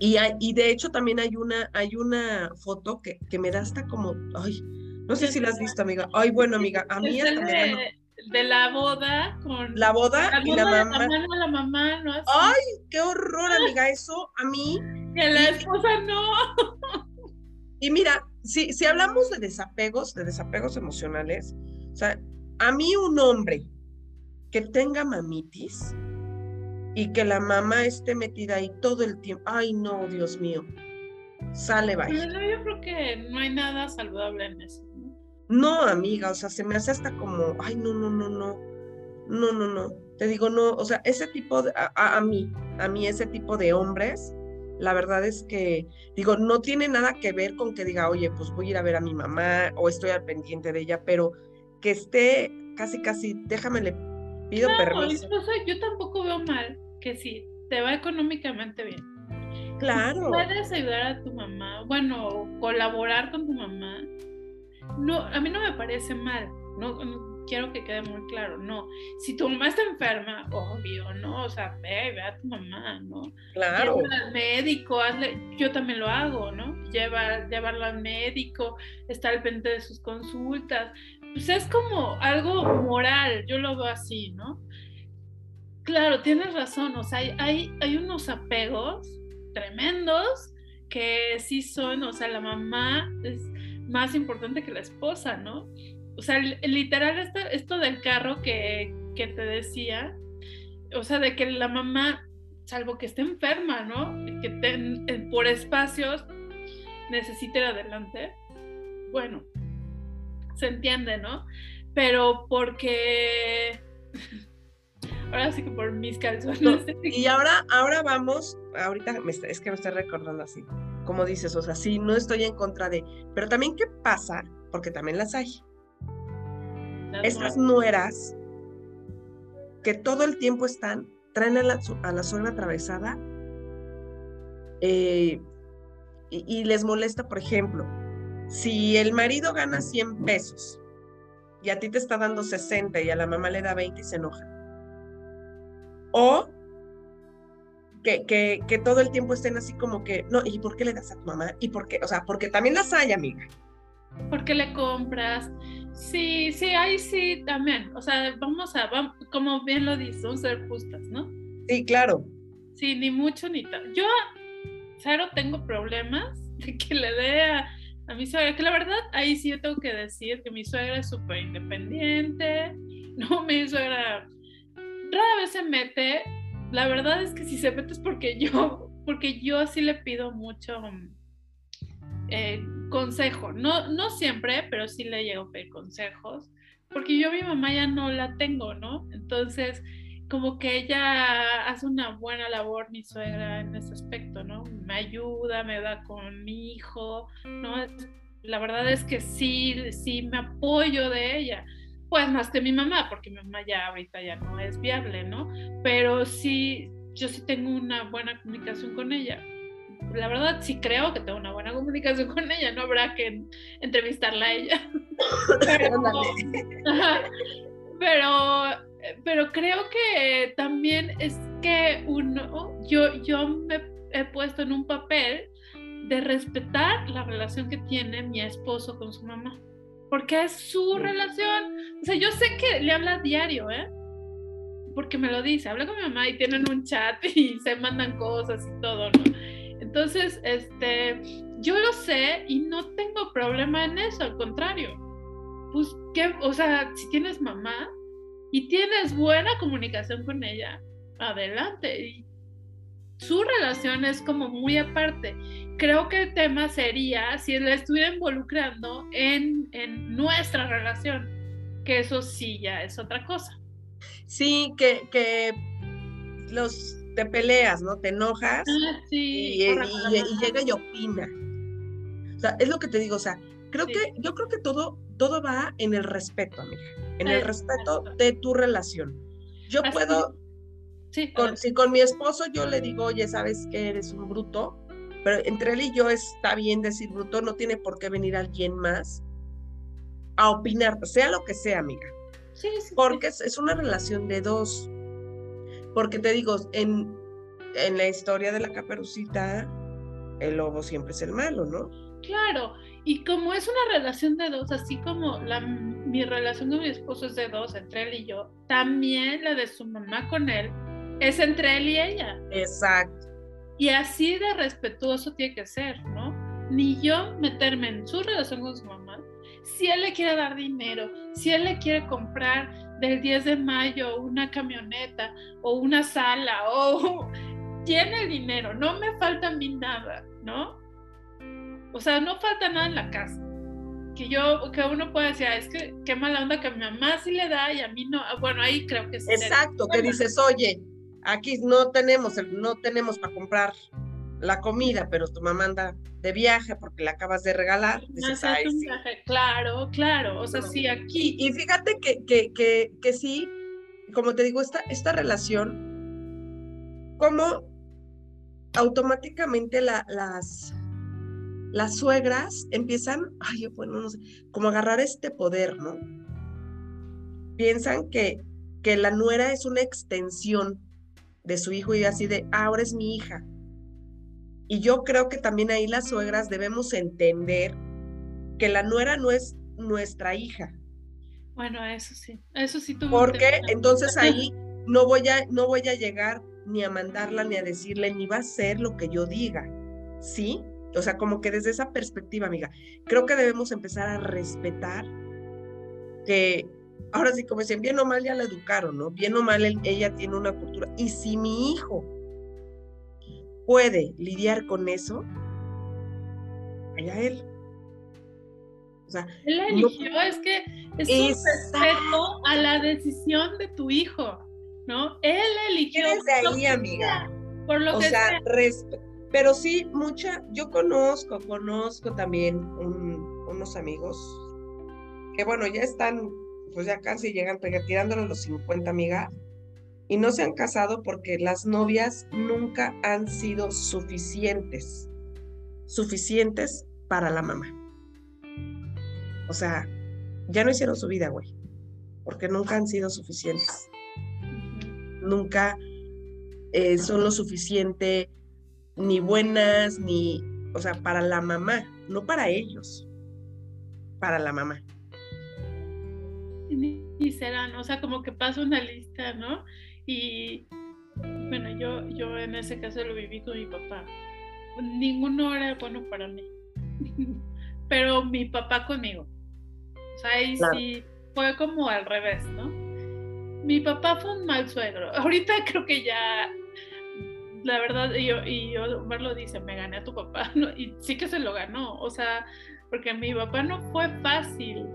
Y, y de hecho también hay una, hay una foto que, que me da hasta como, ay, no sé si la has visto, amiga. Ay, bueno, amiga, a mí me da, de la boda con la boda y la mamá. La, mamá ¿no? Ay, qué horror, amiga, eso a mí. Que la esposa no. Y mira, si, si hablamos de desapegos, de desapegos emocionales, o sea, a mí un hombre que tenga mamitis y que la mamá esté metida ahí todo el tiempo, ay no, Dios mío, sale vaya. yo creo que no hay nada saludable en eso. No, amiga, o sea, se me hace hasta como, ay, no, no, no, no, no, no, no. Te digo, no, o sea, ese tipo de, a, mí, a mí ese tipo de hombres, la verdad es que, digo, no tiene nada que ver con que diga, oye, pues voy a ir a ver a mi mamá o estoy al pendiente de ella, pero que esté casi, casi, déjame, le pido permiso. Incluso yo tampoco veo mal que si te va económicamente bien. Claro. Puedes ayudar a tu mamá, bueno, colaborar con tu mamá no, a mí no me parece mal, no, quiero que quede muy claro, no. Si tu mamá está enferma, obvio, ¿no? O sea, ve, ve a tu mamá, ¿no? Claro. al médico, hazle, yo también lo hago, ¿no? Lleva, llevarla al médico, estar al pendiente de sus consultas. Pues es como algo moral, yo lo veo así, ¿no? Claro, tienes razón, o sea, hay, hay, hay unos apegos tremendos que sí son, o sea, la mamá es más importante que la esposa, ¿no? O sea, literal, esto, esto del carro que, que te decía, o sea, de que la mamá, salvo que esté enferma, ¿no? Que por espacios necesite ir adelante, bueno, se entiende, ¿no? Pero porque ahora sí que por mis calzones. y ahora, ahora vamos, ahorita es que me estoy recordando así como dices, o sea, sí, no estoy en contra de, pero también qué pasa, porque también las hay. Estas nueras que todo el tiempo están, traen a la, a la suegra atravesada eh, y, y, les molesta, por ejemplo, si el marido gana 100 pesos y a ti te está dando 60 y a la mamá le da 20 y se enoja. O que, que, todo el tiempo estén así como que, no, ¿y por qué le das a tu mamá? ¿Y por qué? O sea, porque también las hay, amiga. ¿Por qué le compras? Sí, sí, ahí sí, también. O sea, vamos a, vamos, como bien lo dices, vamos a ser justas, ¿no? Sí, claro. Sí, ni mucho ni tal. Yo, cero, tengo problemas de que le dé a, a mi suegra, que la verdad, ahí sí yo tengo que decir que mi suegra es súper independiente, ¿no? Mi suegra rara vez se mete, la verdad es que si se mete es porque yo, porque yo sí le pido mucho eh, consejo. No, no siempre, pero sí le llego a pedir consejos. Porque yo a mi mamá ya no la tengo, ¿no? Entonces, como que ella hace una buena labor, mi suegra, en ese aspecto, ¿no? Me ayuda, me da con mi hijo, ¿no? La verdad es que sí, sí me apoyo de ella pues más que mi mamá, porque mi mamá ya ahorita ya no es viable, ¿no? Pero sí, yo sí tengo una buena comunicación con ella. La verdad sí creo que tengo una buena comunicación con ella, no habrá que entrevistarla a ella. pero, pero, creo que también es que uno, yo, yo me he puesto en un papel de respetar la relación que tiene mi esposo con su mamá porque es su relación. O sea, yo sé que le habla diario, ¿eh? Porque me lo dice, habla con mi mamá y tienen un chat y se mandan cosas y todo, ¿no? Entonces, este, yo lo sé y no tengo problema en eso, al contrario. Pues, ¿qué? O sea, si tienes mamá y tienes buena comunicación con ella, adelante. su relación es como muy aparte. Creo que el tema sería si la estuviera involucrando en, en nuestra relación, que eso sí ya es otra cosa. Sí, que, que los te peleas, ¿no? Te enojas ah, y, llega y opina. O sea, es lo que te digo, o sea, creo que, yo creo que todo, todo va en el respeto, amiga, en el respeto de tu relación. Yo puedo, sí, con, si con mi esposo yo le digo, oye, sabes que eres un bruto, pero entre él y yo está bien decir bruto, no tiene por qué venir alguien más a opinar, sea lo que sea, amiga. Sí, sí, porque es, una relación de dos. Porque te digo, en, en la historia de la caperucita, el lobo siempre es el malo, ¿no? Claro, y como es una relación de dos, así como la, mi relación con mi esposo es de dos, entre él y yo, también la de su mamá con él es entre él y ella. Exacto. Y así de respetuoso tiene que ser, ¿no? Ni yo meterme en su relación con su mamá, si él le quiere dar dinero, si él le quiere comprar del 10 de mayo una camioneta o una sala o tiene el dinero, no me falta a mí nada, ¿no? O sea, no falta nada en la casa. Que yo, que uno puede decir, ah, es que qué mala onda que a mi mamá sí le da y a mí no. Ah, bueno, ahí creo que sí. Exacto, que dices, oye, aquí no tenemos, no tenemos para comprar la comida, pero tu mamá anda de viaje porque la acabas de regalar. Claro, claro, o sea, sí, aquí. Y, fíjate que, que, que, que, sí, como te digo, esta, esta relación, como automáticamente la, las, las suegras empiezan, ay, bueno, no sé, como agarrar este poder, ¿no? Piensan que, que la nuera es una extensión de su hijo y así de, ah, ahora es mi hija y yo creo que también ahí las suegras debemos entender que la nuera no es nuestra hija. Bueno, eso sí, eso sí. Porque entonces ahí no voy a no voy a llegar ni a mandarla ni a decirle ni va a ser lo que yo diga. ¿Sí? O sea, como que desde esa perspectiva, amiga, creo que debemos empezar a respetar que ahora sí como dicen, bien o mal ya la educaron, ¿no? Bien o mal ella tiene una cultura y si mi hijo puede lidiar con eso, allá él. O sea, él eligió, es que es un respeto a la decisión de tu hijo, ¿no? Él eligió. Desde ahí, amiga. por lo que sea. pero sí, mucha, yo conozco, conozco también unos amigos que, bueno, ya están, pues ya casi llegan tirándole los 50, amiga, y no se han casado porque las novias nunca han sido suficientes, suficientes para la mamá. O sea, ya no hicieron su vida, güey, porque nunca han sido suficientes. Nunca eh, son lo suficiente ni buenas, ni, o sea, para la mamá, no para ellos, para la mamá. Y serán, o sea, como que pasa una lista, ¿no? Y bueno, yo, yo en ese caso lo viví con mi papá. Ninguno era bueno para mí, pero mi papá conmigo. O sea, ahí sí fue como al revés, ¿no? Mi papá fue un mal suegro. Ahorita creo que ya, la verdad, y, yo, y Omar lo dice, me gané a tu papá, y sí que se lo ganó. O sea, porque mi papá no fue fácil,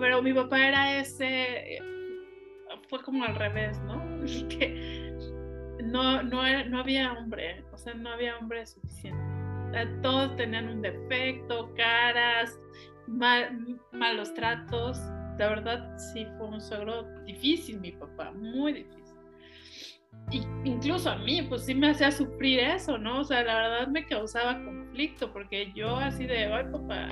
pero mi papá era ese fue como al revés, ¿no? Que no, no, no había hombre, o sea, no había hombre suficiente. Todos tenían un defecto, caras, malos tratos. La verdad, sí fue un suegro difícil, mi papá, muy difícil. Y incluso a mí, pues sí me hacía sufrir eso, ¿no? O sea, la verdad me causaba conflicto, porque yo así de, ay, papá,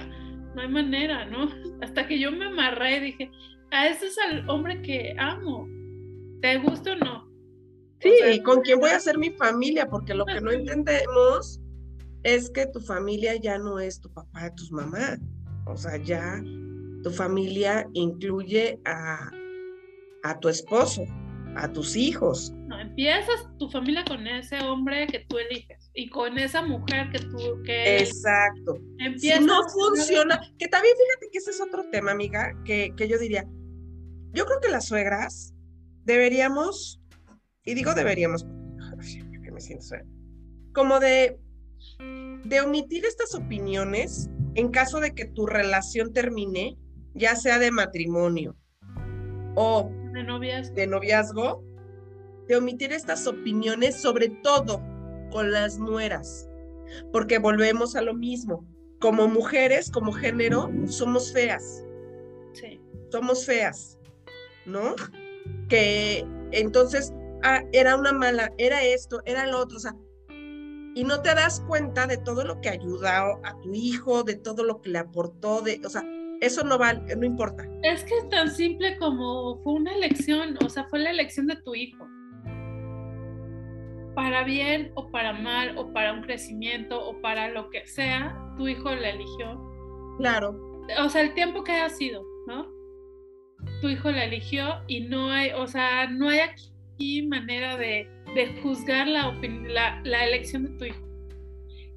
no hay manera, ¿no? Hasta que yo me amarré y dije, a ese es el hombre que amo. ¿Te gusta o no? Sí, con quién voy a ser mi familia, porque lo que no entendemos es que tu familia ya no es tu papá, tu mamá. O sea, ya tu familia incluye a, a tu esposo, a tus hijos. No, empiezas tu familia con ese hombre que tú eliges y con esa mujer que tú que Exacto. Si no funciona, que también fíjate que ese es otro tema, amiga, que, que yo diría, yo creo que las suegras deberíamos, y digo deberíamos, que me siento como de, de omitir estas opiniones en caso de que tu relación termine, ya sea de matrimonio o de noviazgo, de, noviazgo, de omitir estas opiniones, sobre todo con las nueras, porque volvemos a lo mismo. Como mujeres, como género, somos feas. Sí. Somos feas, ¿no? Que entonces ah, era una mala, era esto, era lo otro, o sea, y no te das cuenta de todo lo que ayudó a tu hijo, de todo lo que le aportó, de, o sea, eso no vale, no importa. Es que es tan simple como fue una elección, o sea, fue la elección de tu hijo. Para bien o para mal, o para un crecimiento, o para lo que sea, tu hijo la eligió. Claro. O sea, el tiempo que haya sido, ¿no? Tu hijo la eligió y no hay, o sea, no hay aquí manera de, de juzgar la, la, la elección de tu hijo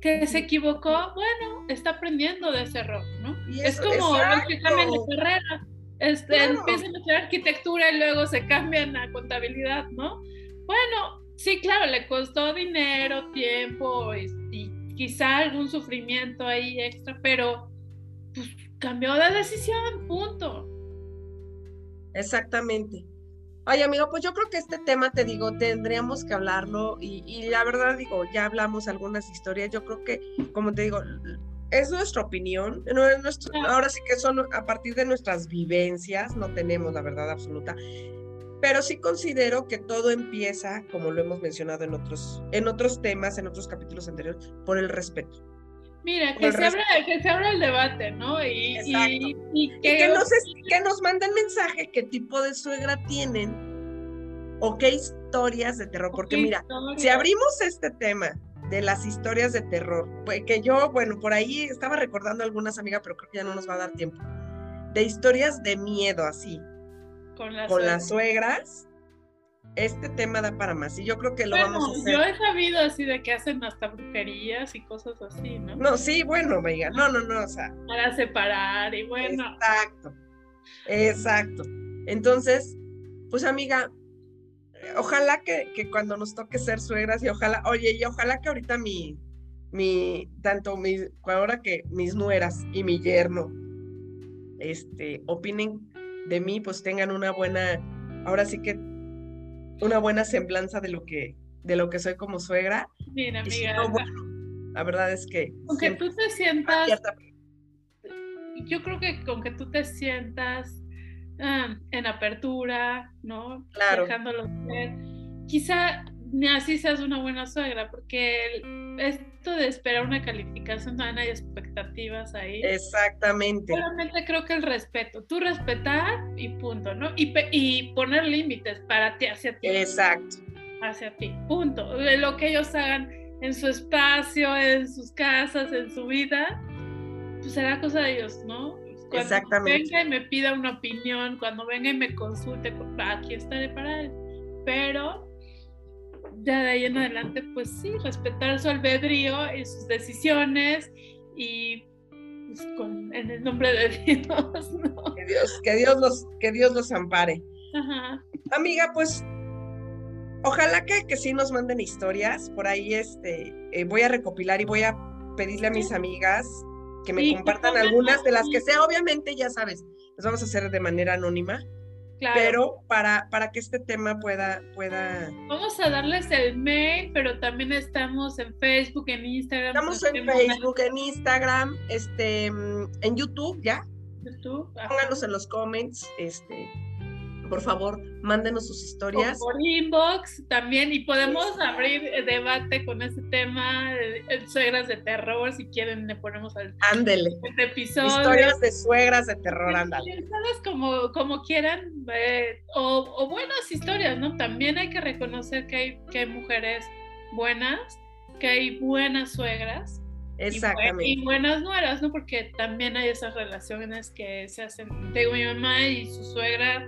que se equivocó, bueno, está aprendiendo de ese error, ¿no? es como los que cambian de carrera, este, empiezan a hacer arquitectura y luego se cambian a contabilidad, ¿no? Bueno, sí, claro, le costó dinero, tiempo y, y quizá algún sufrimiento ahí extra, pero pues, cambió de decisión, punto. Exactamente. Ay, amigo, pues yo creo que este tema, te digo, tendríamos que hablarlo y, la verdad digo, ya hablamos algunas historias, yo creo que, como te digo, es nuestra opinión, no es nuestro, ahora sí que son a partir de nuestras vivencias, no tenemos la verdad absoluta, pero sí considero que todo empieza, como lo hemos mencionado en otros, en otros temas, en otros capítulos anteriores, por el respeto. Mira, que se, abra, que se, abra, el debate, ¿no? Y, y, que, nos, que nos manden mensaje qué tipo de suegra tienen o qué historias de terror. Porque mira, si abrimos este tema de las historias de terror, pues, que yo, bueno, por ahí estaba recordando algunas amigas, pero creo que ya no nos va a dar tiempo, de historias de miedo así. Con las suegras este tema da para más y yo creo que lo vamos a hacer. Yo he sabido así de que hacen hasta brujerías y cosas así, ¿no? No, sí, bueno, venga, no, no, no, o sea. Para separar y bueno. Exacto, exacto. Entonces, pues amiga, ojalá que, que cuando nos toque ser suegras y ojalá, oye, y ojalá que ahorita mi, mi, tanto mi, ahora que mis nueras y mi yerno, este, opinen de mí, pues tengan una buena, ahora sí que una buena semblanza de lo que, de lo que soy como suegra. Mira, amiga. la verdad es que. Aunque tú te sientas. Yo creo que con que tú te sientas en apertura, ¿no? Claro. Dejándolo ser. Quizá así seas una buena suegra, porque esto de esperar una calificación también hay expectativas ahí. Exactamente. Solamente creo que el respeto, tú respetar y punto, ¿no? Y, y poner límites para ti, hacia ti. Exacto. Hacia ti, punto. Lo que ellos hagan en su espacio, en sus casas, en su vida, pues será cosa de ellos, ¿no? Cuando Exactamente. venga y me pida una opinión, cuando venga y me consulte, aquí estaré para él. Pero ya de ahí en adelante, pues sí, respetar su albedrío y sus decisiones y pues, con, en el nombre de Dios, ¿no? Que Dios, que Dios los, que Dios los ampare. Ajá. Amiga, pues ojalá que, que sí nos manden historias. Por ahí este, eh, voy a recopilar y voy a pedirle a mis amigas que me compartan algunas de las que sea, obviamente, ya sabes, las vamos a hacer de manera anónima pero para, para que este tema pueda, pueda... Vamos a darles el mail, pero también estamos en Facebook, en Instagram. Estamos en Facebook, en Instagram, este, en YouTube, ¿ya? YouTube. Pónganos en los comments, este, por favor, mándenos sus historias. por inbox también, y podemos abrir debate con ese tema, de, suegras de terror, si quieren le ponemos al ándele. Este episodio. Historias de suegras de terror, ándale. Como, como quieran, eh, o, buenas historias, ¿no? También hay que reconocer que hay, que hay mujeres buenas, que hay buenas suegras. Exactamente. Y, buenas nueras, ¿no? Porque también hay esas relaciones que se hacen. Tengo mi mamá y su suegra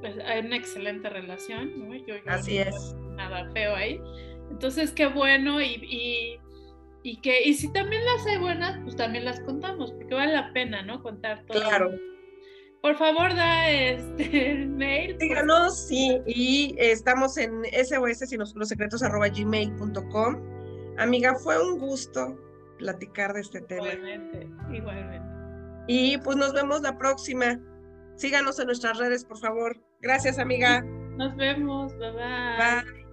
pues hay una excelente relación, ¿no? Yo, Así es. Nada feo ahí. Entonces, qué bueno y, y, y, que, y si también las hay buenas, pues también las contamos, porque vale la pena, ¿no? Contar todo. Claro. Por favor, da este el mail. Díganos, sí, y estamos en SOS gmail.com. Amiga, fue un gusto platicar de este tema. Igualmente, igualmente. Y pues nos vemos la próxima. Síganos en nuestras redes, por favor. Gracias, amiga. Nos vemos. Bye bye. Bye.